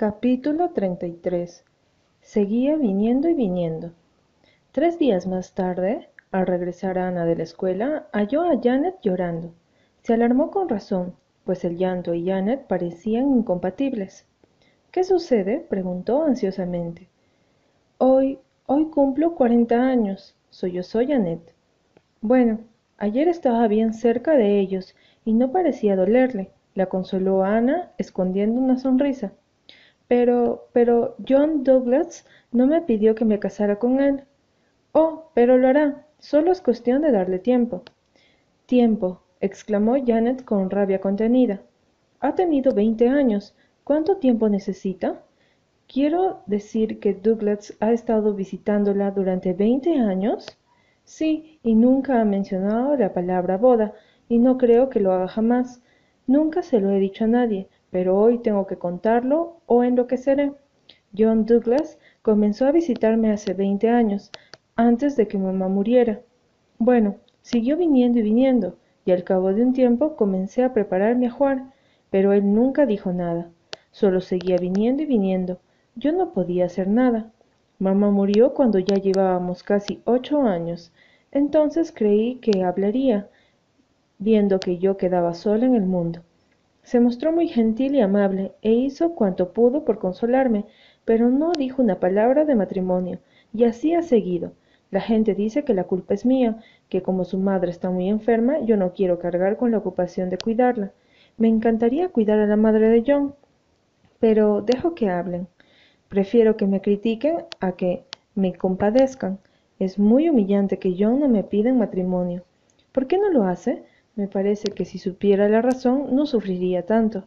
Capítulo 33 Seguía viniendo y viniendo. Tres días más tarde, al regresar Ana de la escuela, halló a Janet llorando. Se alarmó con razón, pues el llanto y Janet parecían incompatibles. ¿Qué sucede? preguntó ansiosamente. Hoy, hoy cumplo cuarenta años, sollozó Janet. Bueno, ayer estaba bien cerca de ellos y no parecía dolerle, la consoló Ana, escondiendo una sonrisa. Pero, pero John Douglas no me pidió que me casara con él. Oh, pero lo hará. Solo es cuestión de darle tiempo. Tiempo, exclamó Janet con rabia contenida. Ha tenido veinte años. ¿Cuánto tiempo necesita? ¿Quiero decir que Douglas ha estado visitándola durante veinte años? Sí, y nunca ha mencionado la palabra boda, y no creo que lo haga jamás. Nunca se lo he dicho a nadie, pero hoy tengo que contarlo o enloqueceré. John Douglas comenzó a visitarme hace veinte años, antes de que mamá muriera. Bueno, siguió viniendo y viniendo, y al cabo de un tiempo comencé a prepararme a jugar, pero él nunca dijo nada. Solo seguía viniendo y viniendo. Yo no podía hacer nada. Mamá murió cuando ya llevábamos casi ocho años. Entonces creí que hablaría, viendo que yo quedaba sola en el mundo. Se mostró muy gentil y amable, e hizo cuanto pudo por consolarme, pero no dijo una palabra de matrimonio, y así ha seguido. La gente dice que la culpa es mía, que como su madre está muy enferma, yo no quiero cargar con la ocupación de cuidarla. Me encantaría cuidar a la madre de John, pero dejo que hablen. Prefiero que me critiquen a que me compadezcan. Es muy humillante que John no me pida en matrimonio. ¿Por qué no lo hace? Me parece que si supiera la razón no sufriría tanto.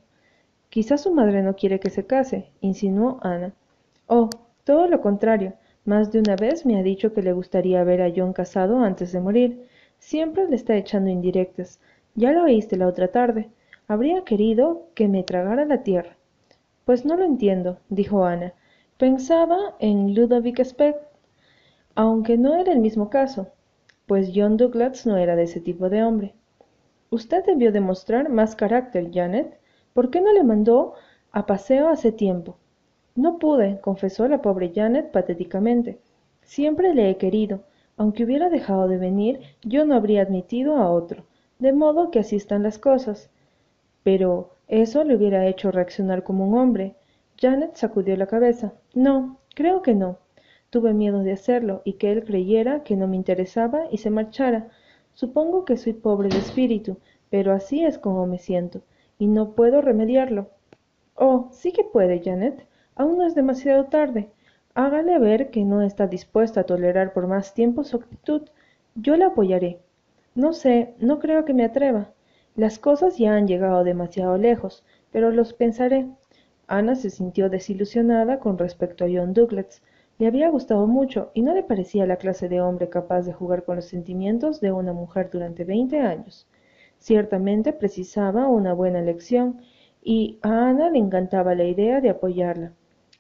Quizás su madre no quiere que se case, insinuó Ana. Oh, todo lo contrario. Más de una vez me ha dicho que le gustaría ver a John casado antes de morir. Siempre le está echando indirectas. Ya lo oíste la otra tarde. Habría querido que me tragara la tierra. Pues no lo entiendo, dijo Ana. Pensaba en Ludovic Speck, aunque no era el mismo caso, pues John Douglas no era de ese tipo de hombre. Usted debió demostrar más carácter, Janet. ¿Por qué no le mandó a paseo hace tiempo? No pude, confesó la pobre Janet patéticamente. Siempre le he querido. Aunque hubiera dejado de venir, yo no habría admitido a otro. De modo que así están las cosas. Pero eso le hubiera hecho reaccionar como un hombre. Janet sacudió la cabeza. No, creo que no. Tuve miedo de hacerlo y que él creyera que no me interesaba y se marchara. Supongo que soy pobre de espíritu, pero así es como me siento, y no puedo remediarlo. Oh, sí que puede, Janet. Aún no es demasiado tarde. Hágale ver que no está dispuesta a tolerar por más tiempo su actitud. Yo la apoyaré. No sé, no creo que me atreva. Las cosas ya han llegado demasiado lejos, pero los pensaré. Ana se sintió desilusionada con respecto a John Douglas, le había gustado mucho y no le parecía la clase de hombre capaz de jugar con los sentimientos de una mujer durante veinte años. Ciertamente precisaba una buena lección y a Ana le encantaba la idea de apoyarla.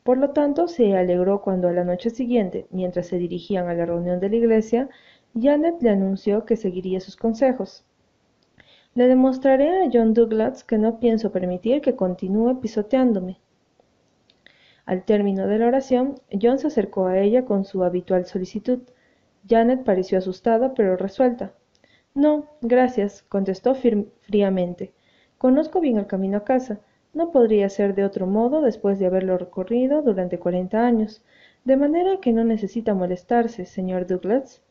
Por lo tanto, se alegró cuando a la noche siguiente, mientras se dirigían a la reunión de la iglesia, Janet le anunció que seguiría sus consejos. Le demostraré a John Douglas que no pienso permitir que continúe pisoteándome. Al término de la oración, John se acercó a ella con su habitual solicitud. Janet pareció asustada, pero resuelta. No, gracias, contestó fríamente. Conozco bien el camino a casa. No podría ser de otro modo después de haberlo recorrido durante cuarenta años, de manera que no necesita molestarse, señor Douglas.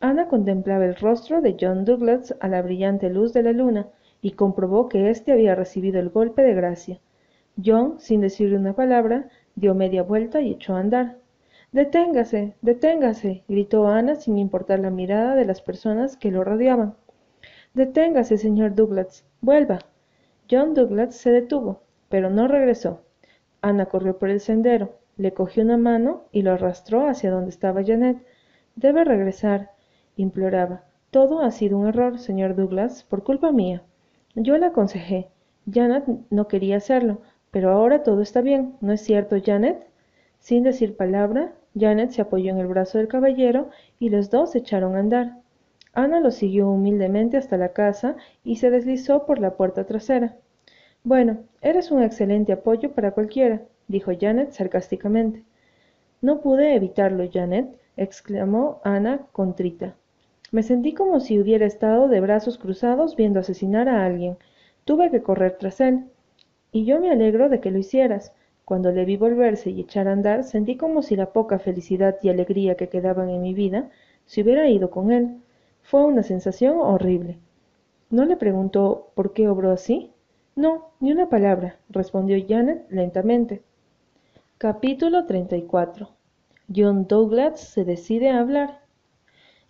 Ana contemplaba el rostro de John Douglas a la brillante luz de la luna y comprobó que éste había recibido el golpe de gracia. John, sin decirle una palabra, dio media vuelta y echó a andar. Deténgase, deténgase, gritó Ana sin importar la mirada de las personas que lo rodeaban. Deténgase, señor Douglas, vuelva. John Douglas se detuvo, pero no regresó. Ana corrió por el sendero, le cogió una mano y lo arrastró hacia donde estaba Janet. Debe regresar, imploraba. Todo ha sido un error, señor Douglas, por culpa mía. Yo le aconsejé. Janet no quería hacerlo, pero ahora todo está bien, ¿no es cierto, Janet? Sin decir palabra, Janet se apoyó en el brazo del caballero y los dos echaron a andar. Ana lo siguió humildemente hasta la casa y se deslizó por la puerta trasera. Bueno, eres un excelente apoyo para cualquiera, dijo Janet sarcásticamente. No pude evitarlo, Janet, exclamó Ana contrita. Me sentí como si hubiera estado de brazos cruzados viendo asesinar a alguien. Tuve que correr tras él. Y yo me alegro de que lo hicieras. Cuando le vi volverse y echar a andar, sentí como si la poca felicidad y alegría que quedaban en mi vida se hubiera ido con él. Fue una sensación horrible. ¿No le preguntó por qué obró así? No, ni una palabra, respondió Janet lentamente. Capítulo 34 John Douglas se decide a hablar.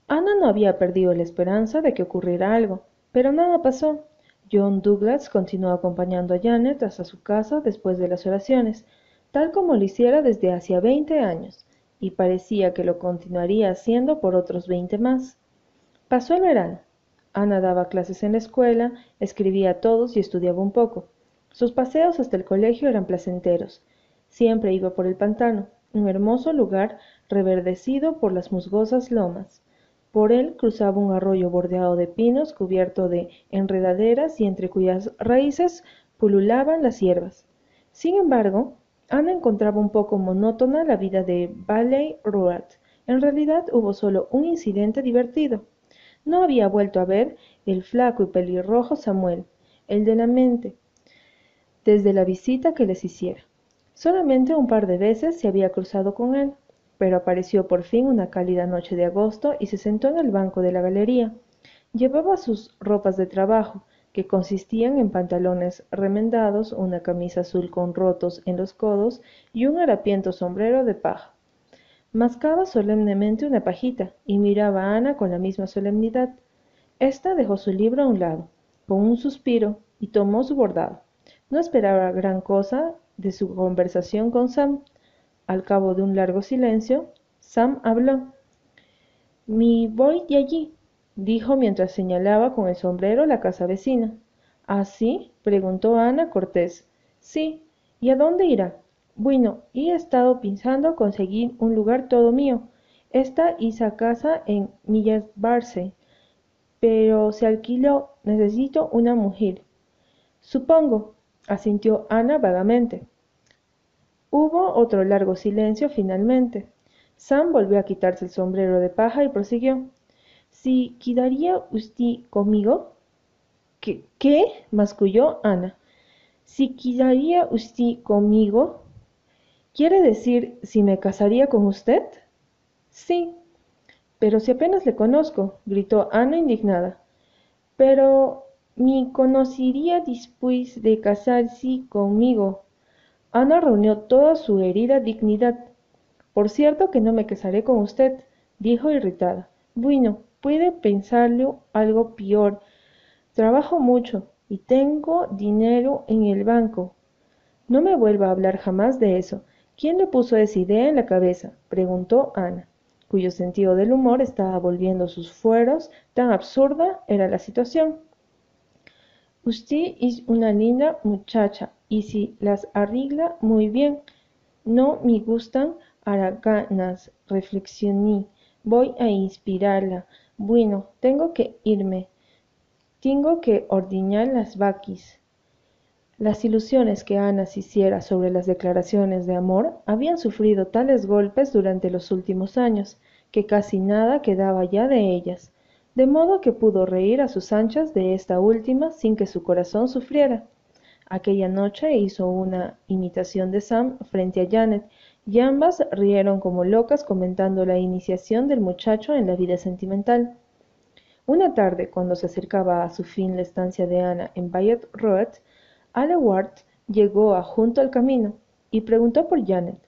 Ana no había perdido la esperanza de que ocurriera algo, pero nada pasó. John Douglas continuó acompañando a Janet hasta su casa después de las oraciones, tal como lo hiciera desde hacía veinte años, y parecía que lo continuaría haciendo por otros veinte más. Pasó el verano. Ana daba clases en la escuela, escribía a todos y estudiaba un poco. Sus paseos hasta el colegio eran placenteros. Siempre iba por el pantano, un hermoso lugar reverdecido por las musgosas lomas. Por él cruzaba un arroyo bordeado de pinos cubierto de enredaderas y entre cuyas raíces pululaban las hierbas. Sin embargo, Ana encontraba un poco monótona la vida de Valley Road. En realidad hubo solo un incidente divertido. No había vuelto a ver el flaco y pelirrojo Samuel, el de la mente, desde la visita que les hiciera. Solamente un par de veces se había cruzado con él pero apareció por fin una cálida noche de agosto y se sentó en el banco de la galería. Llevaba sus ropas de trabajo, que consistían en pantalones remendados, una camisa azul con rotos en los codos y un harapiento sombrero de paja. Mascaba solemnemente una pajita y miraba a Ana con la misma solemnidad. Esta dejó su libro a un lado, con un suspiro, y tomó su bordado. No esperaba gran cosa de su conversación con Sam, al cabo de un largo silencio, Sam habló. Mi voy de allí, dijo mientras señalaba con el sombrero la casa vecina. ¿Ah, sí? preguntó Ana Cortés. Sí. ¿Y a dónde irá? Bueno, he estado pensando conseguir un lugar todo mío. Esta esa casa en Millas Barce, pero se alquiló. Necesito una mujer. Supongo, asintió Ana vagamente. Hubo otro largo silencio finalmente. Sam volvió a quitarse el sombrero de paja y prosiguió. ¿Si quedaría usted conmigo? ¿Qué? Masculló Ana. ¿Si quedaría usted conmigo? ¿Quiere decir si me casaría con usted? Sí. Pero si apenas le conozco, gritó Ana indignada. Pero me conocería después de casarse conmigo, Ana reunió toda su herida dignidad. Por cierto que no me casaré con usted, dijo irritada. Bueno, puede pensarlo algo peor. Trabajo mucho y tengo dinero en el banco. No me vuelva a hablar jamás de eso. ¿Quién le puso esa idea en la cabeza? preguntó Ana, cuyo sentido del humor estaba volviendo sus fueros, tan absurda era la situación. Usted es una linda muchacha, y si las arregla muy bien. No me gustan haraganas, reflexioné. Voy a inspirarla. Bueno, tengo que irme. Tengo que ordeñar las vaquis. Las ilusiones que Ana se hiciera sobre las declaraciones de amor habían sufrido tales golpes durante los últimos años, que casi nada quedaba ya de ellas, de modo que pudo reír a sus anchas de esta última sin que su corazón sufriera. Aquella noche hizo una imitación de Sam frente a Janet, y ambas rieron como locas comentando la iniciación del muchacho en la vida sentimental. Una tarde, cuando se acercaba a su fin la estancia de Ana en Bayard Road, Ale Ward llegó a junto al camino y preguntó por Janet.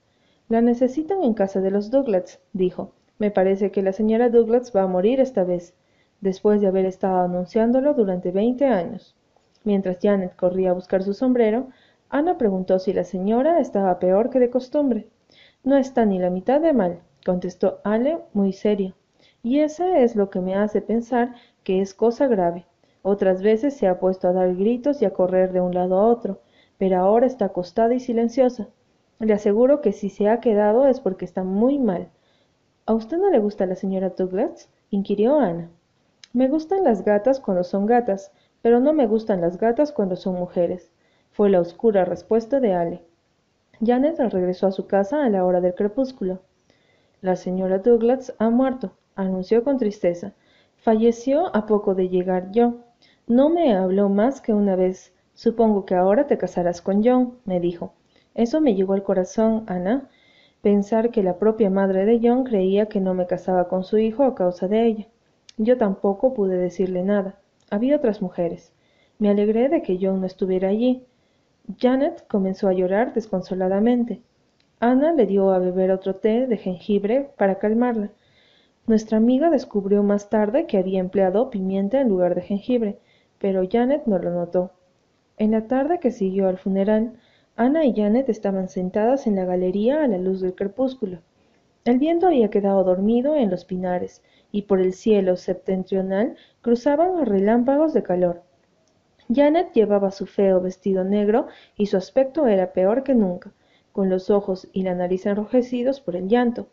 La necesitan en casa de los Douglas, dijo. Me parece que la señora Douglas va a morir esta vez, después de haber estado anunciándolo durante veinte años. Mientras Janet corría a buscar su sombrero, Ana preguntó si la señora estaba peor que de costumbre. No está ni la mitad de mal, contestó Ale muy seria. Y eso es lo que me hace pensar que es cosa grave. Otras veces se ha puesto a dar gritos y a correr de un lado a otro, pero ahora está acostada y silenciosa. Le aseguro que si se ha quedado es porque está muy mal. ¿A usted no le gusta la señora Douglas? inquirió Ana. Me gustan las gatas cuando son gatas, pero no me gustan las gatas cuando son mujeres, fue la oscura respuesta de Ale. Janet regresó a su casa a la hora del crepúsculo. La señora Douglas ha muerto, anunció con tristeza. Falleció a poco de llegar yo. No me habló más que una vez. Supongo que ahora te casarás con John, me dijo. Eso me llegó al corazón, Ana. Pensar que la propia madre de John creía que no me casaba con su hijo a causa de ella. Yo tampoco pude decirle nada. Había otras mujeres. Me alegré de que John no estuviera allí. Janet comenzó a llorar desconsoladamente. Ana le dio a beber otro té de jengibre para calmarla. Nuestra amiga descubrió más tarde que había empleado pimienta en lugar de jengibre, pero Janet no lo notó. En la tarde que siguió al funeral, Ana y Janet estaban sentadas en la galería a la luz del crepúsculo. El viento había quedado dormido en los pinares, y por el cielo septentrional cruzaban relámpagos de calor. Janet llevaba su feo vestido negro y su aspecto era peor que nunca, con los ojos y la nariz enrojecidos por el llanto.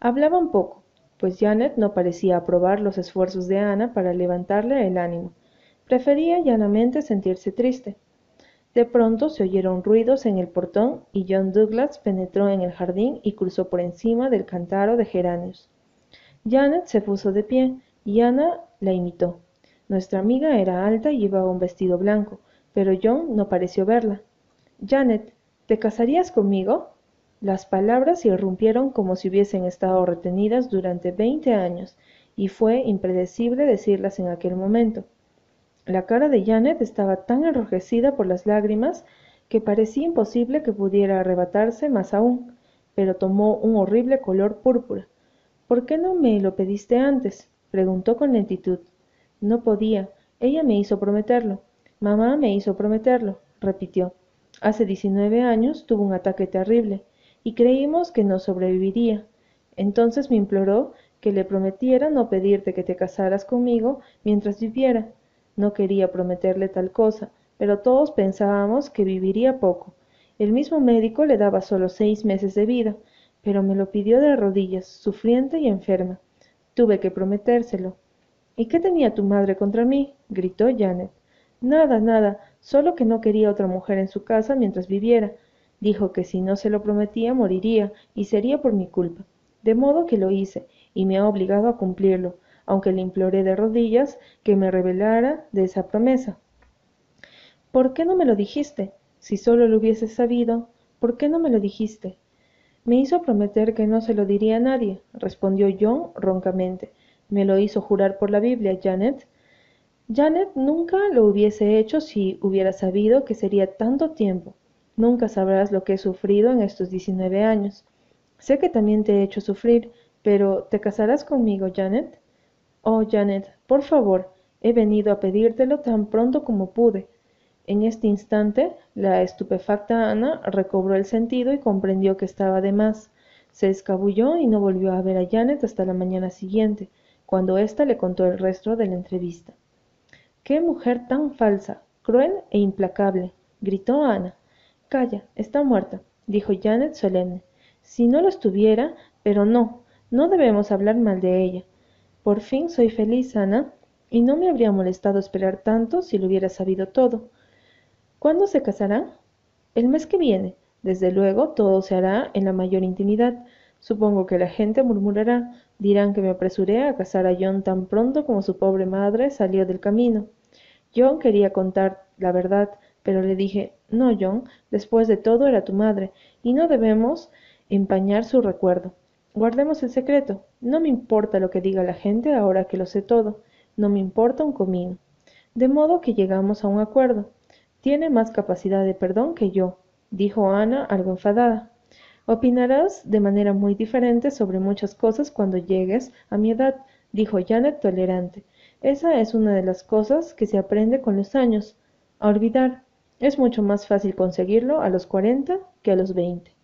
Hablaban poco, pues Janet no parecía aprobar los esfuerzos de Ana para levantarle el ánimo. Prefería llanamente sentirse triste. De pronto se oyeron ruidos en el portón y John Douglas penetró en el jardín y cruzó por encima del cantaro de geranios. Janet se puso de pie y Ana la imitó. Nuestra amiga era alta y llevaba un vestido blanco, pero John no pareció verla. Janet, ¿te casarías conmigo? Las palabras irrumpieron como si hubiesen estado retenidas durante veinte años, y fue impredecible decirlas en aquel momento. La cara de Janet estaba tan enrojecida por las lágrimas que parecía imposible que pudiera arrebatarse más aún, pero tomó un horrible color púrpura. ¿Por qué no me lo pediste antes? preguntó con lentitud. No podía. Ella me hizo prometerlo. Mamá me hizo prometerlo, repitió. Hace diecinueve años tuvo un ataque terrible y creímos que no sobreviviría. Entonces me imploró que le prometiera no pedirte que te casaras conmigo mientras viviera. No quería prometerle tal cosa, pero todos pensábamos que viviría poco. El mismo médico le daba solo seis meses de vida, pero me lo pidió de rodillas, sufriente y enferma. Tuve que prometérselo. ¿Y qué tenía tu madre contra mí? gritó Janet. Nada, nada, solo que no quería otra mujer en su casa mientras viviera. Dijo que si no se lo prometía moriría, y sería por mi culpa. De modo que lo hice, y me ha obligado a cumplirlo, aunque le imploré de rodillas que me revelara de esa promesa. ¿Por qué no me lo dijiste? Si solo lo hubiese sabido, ¿por qué no me lo dijiste? Me hizo prometer que no se lo diría a nadie, respondió John roncamente. Me lo hizo jurar por la Biblia, Janet. Janet nunca lo hubiese hecho si hubiera sabido que sería tanto tiempo. Nunca sabrás lo que he sufrido en estos diecinueve años. Sé que también te he hecho sufrir, pero ¿te casarás conmigo, Janet? Oh, Janet, por favor, he venido a pedírtelo tan pronto como pude. En este instante, la estupefacta Ana recobró el sentido y comprendió que estaba de más. Se escabulló y no volvió a ver a Janet hasta la mañana siguiente cuando ésta le contó el resto de la entrevista. ¡Qué mujer tan falsa, cruel e implacable! gritó Ana. Calla, está muerta, dijo Janet solemne. Si no lo estuviera, pero no, no debemos hablar mal de ella. Por fin soy feliz, Ana, y no me habría molestado esperar tanto si lo hubiera sabido todo. ¿Cuándo se casarán? El mes que viene. Desde luego, todo se hará en la mayor intimidad. Supongo que la gente murmurará, dirán que me apresuré a casar a John tan pronto como su pobre madre salió del camino. John quería contar la verdad, pero le dije, no, John, después de todo era tu madre, y no debemos empañar su recuerdo. Guardemos el secreto. No me importa lo que diga la gente ahora que lo sé todo. No me importa un comino. De modo que llegamos a un acuerdo. Tiene más capacidad de perdón que yo, dijo Ana algo enfadada. Opinarás de manera muy diferente sobre muchas cosas cuando llegues a mi edad, dijo Janet tolerante. Esa es una de las cosas que se aprende con los años. A olvidar. Es mucho más fácil conseguirlo a los cuarenta que a los veinte.